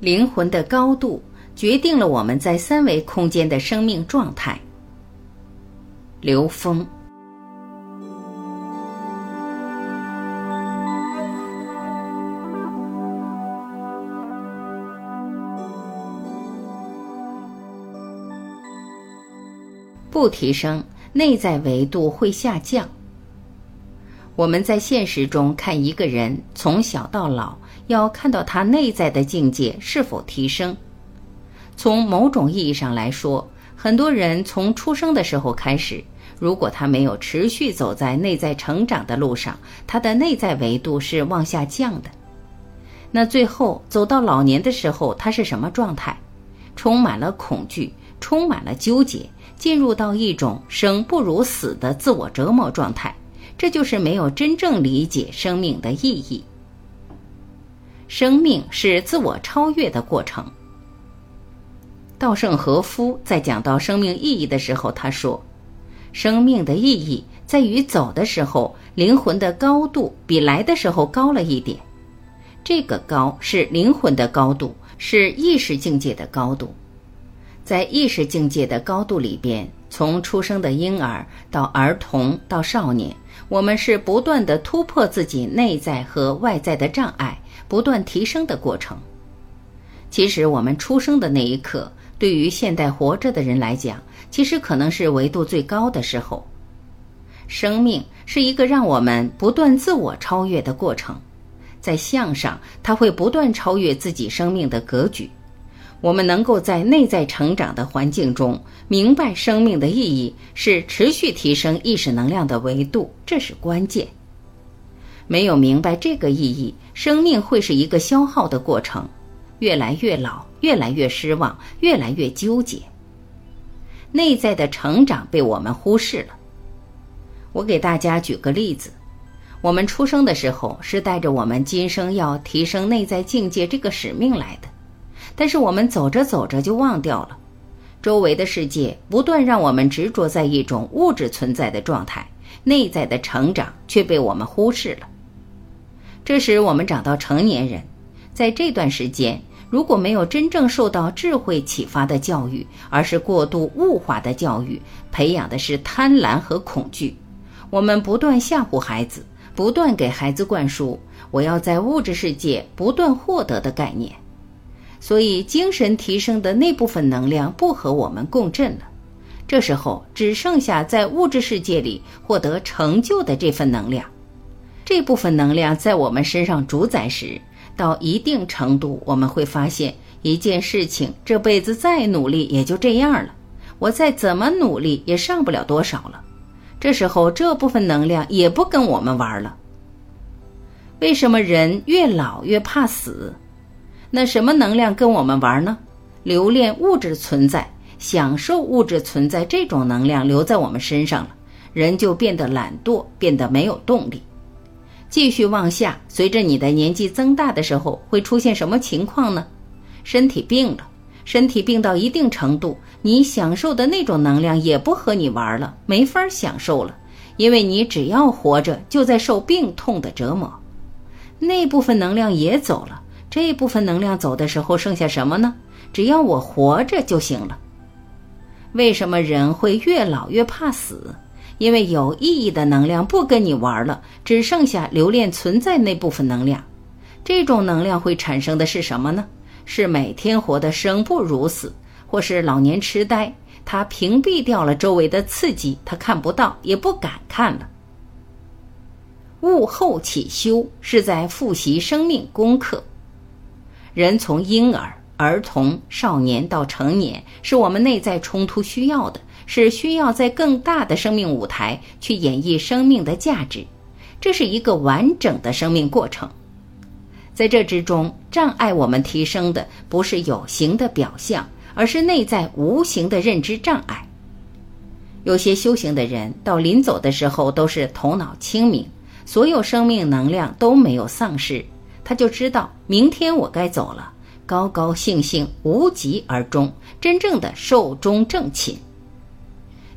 灵魂的高度决定了我们在三维空间的生命状态。刘峰。不提升，内在维度会下降。我们在现实中看一个人从小到老，要看到他内在的境界是否提升。从某种意义上来说，很多人从出生的时候开始，如果他没有持续走在内在成长的路上，他的内在维度是往下降的。那最后走到老年的时候，他是什么状态？充满了恐惧，充满了纠结。进入到一种生不如死的自我折磨状态，这就是没有真正理解生命的意义。生命是自我超越的过程。稻盛和夫在讲到生命意义的时候，他说：“生命的意义在于走的时候，灵魂的高度比来的时候高了一点。这个高是灵魂的高度，是意识境界的高度。”在意识境界的高度里边，从出生的婴儿到儿童到少年，我们是不断的突破自己内在和外在的障碍，不断提升的过程。其实，我们出生的那一刻，对于现代活着的人来讲，其实可能是维度最高的时候。生命是一个让我们不断自我超越的过程，在向上，它会不断超越自己生命的格局。我们能够在内在成长的环境中明白生命的意义，是持续提升意识能量的维度，这是关键。没有明白这个意义，生命会是一个消耗的过程，越来越老，越来越失望，越来越纠结。内在的成长被我们忽视了。我给大家举个例子：我们出生的时候是带着我们今生要提升内在境界这个使命来的。但是我们走着走着就忘掉了，周围的世界不断让我们执着在一种物质存在的状态，内在的成长却被我们忽视了。这时我们长到成年人，在这段时间如果没有真正受到智慧启发的教育，而是过度物化的教育，培养的是贪婪和恐惧，我们不断吓唬孩子，不断给孩子灌输我要在物质世界不断获得的概念。所以，精神提升的那部分能量不和我们共振了。这时候，只剩下在物质世界里获得成就的这份能量。这部分能量在我们身上主宰时，到一定程度，我们会发现一件事情：这辈子再努力也就这样了。我再怎么努力也上不了多少了。这时候，这部分能量也不跟我们玩了。为什么人越老越怕死？那什么能量跟我们玩呢？留恋物质存在，享受物质存在，这种能量留在我们身上了，人就变得懒惰，变得没有动力，继续往下。随着你的年纪增大的时候，会出现什么情况呢？身体病了，身体病到一定程度，你享受的那种能量也不和你玩了，没法享受了，因为你只要活着，就在受病痛的折磨，那部分能量也走了。这部分能量走的时候，剩下什么呢？只要我活着就行了。为什么人会越老越怕死？因为有意义的能量不跟你玩了，只剩下留恋存在那部分能量。这种能量会产生的是什么呢？是每天活得生不如死，或是老年痴呆。他屏蔽掉了周围的刺激，他看不到，也不敢看了。悟后起修，是在复习生命功课。人从婴儿、儿童、少年到成年，是我们内在冲突需要的，是需要在更大的生命舞台去演绎生命的价值。这是一个完整的生命过程，在这之中，障碍我们提升的不是有形的表象，而是内在无形的认知障碍。有些修行的人到临走的时候都是头脑清明，所有生命能量都没有丧失。他就知道明天我该走了，高高兴兴无疾而终，真正的寿终正寝。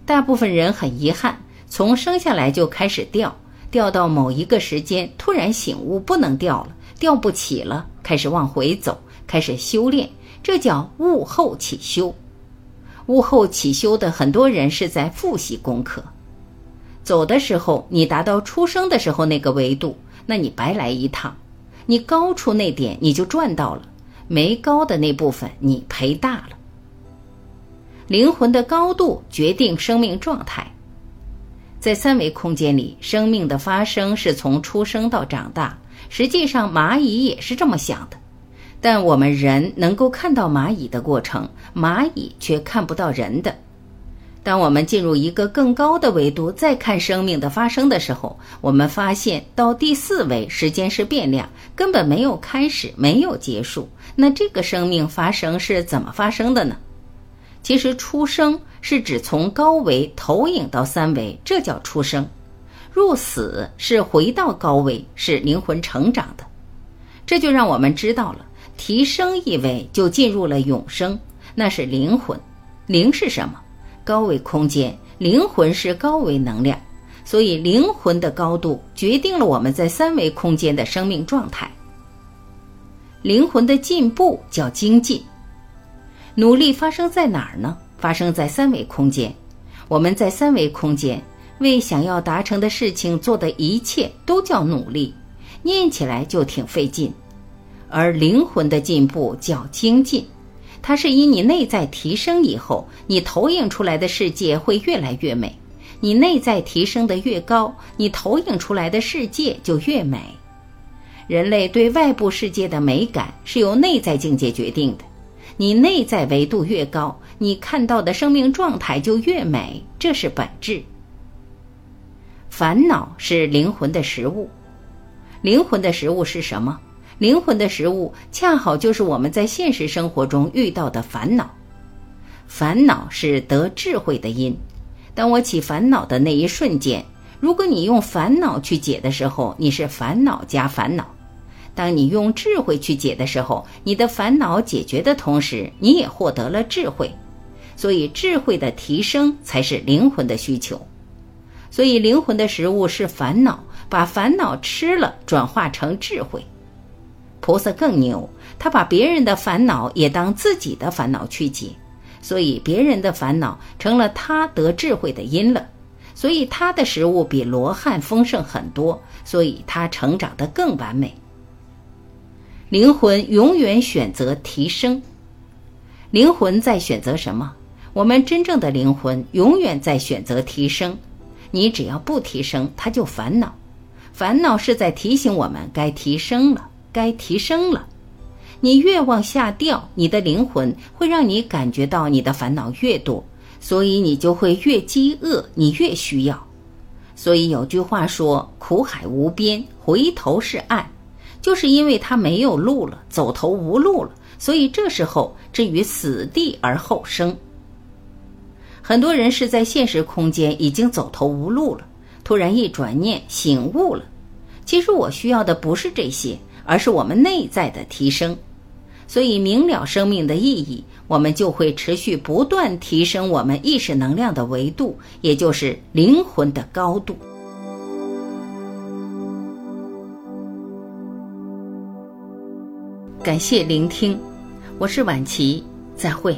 大部分人很遗憾，从生下来就开始掉，掉到某一个时间突然醒悟不能掉了，掉不起了，开始往回走，开始修炼，这叫悟后起修。悟后起修的很多人是在复习功课。走的时候，你达到出生的时候那个维度，那你白来一趟；你高出那点，你就赚到了；没高的那部分，你赔大了。灵魂的高度决定生命状态。在三维空间里，生命的发生是从出生到长大。实际上，蚂蚁也是这么想的，但我们人能够看到蚂蚁的过程，蚂蚁却看不到人的。当我们进入一个更高的维度，再看生命的发生的时候，我们发现到第四维，时间是变量，根本没有开始，没有结束。那这个生命发生是怎么发生的呢？其实出生是指从高维投影到三维，这叫出生；入死是回到高维，是灵魂成长的。这就让我们知道了，提升一维就进入了永生，那是灵魂。灵是什么？高维空间，灵魂是高维能量，所以灵魂的高度决定了我们在三维空间的生命状态。灵魂的进步叫精进，努力发生在哪儿呢？发生在三维空间。我们在三维空间为想要达成的事情做的一切都叫努力，念起来就挺费劲，而灵魂的进步叫精进。它是以你内在提升以后，你投影出来的世界会越来越美。你内在提升的越高，你投影出来的世界就越美。人类对外部世界的美感是由内在境界决定的。你内在维度越高，你看到的生命状态就越美，这是本质。烦恼是灵魂的食物，灵魂的食物是什么？灵魂的食物恰好就是我们在现实生活中遇到的烦恼。烦恼是得智慧的因。当我起烦恼的那一瞬间，如果你用烦恼去解的时候，你是烦恼加烦恼；当你用智慧去解的时候，你的烦恼解决的同时，你也获得了智慧。所以，智慧的提升才是灵魂的需求。所以，灵魂的食物是烦恼，把烦恼吃了，转化成智慧。菩萨更牛，他把别人的烦恼也当自己的烦恼去解，所以别人的烦恼成了他得智慧的因了。所以他的食物比罗汉丰盛很多，所以他成长得更完美。灵魂永远选择提升，灵魂在选择什么？我们真正的灵魂永远在选择提升。你只要不提升，他就烦恼。烦恼是在提醒我们该提升了。该提升了，你越往下掉，你的灵魂会让你感觉到你的烦恼越多，所以你就会越饥饿，你越需要。所以有句话说：“苦海无边，回头是岸。”就是因为他没有路了，走投无路了，所以这时候至于死地而后生。很多人是在现实空间已经走投无路了，突然一转念醒悟了，其实我需要的不是这些。而是我们内在的提升，所以明了生命的意义，我们就会持续不断提升我们意识能量的维度，也就是灵魂的高度。感谢聆听，我是晚琪，再会。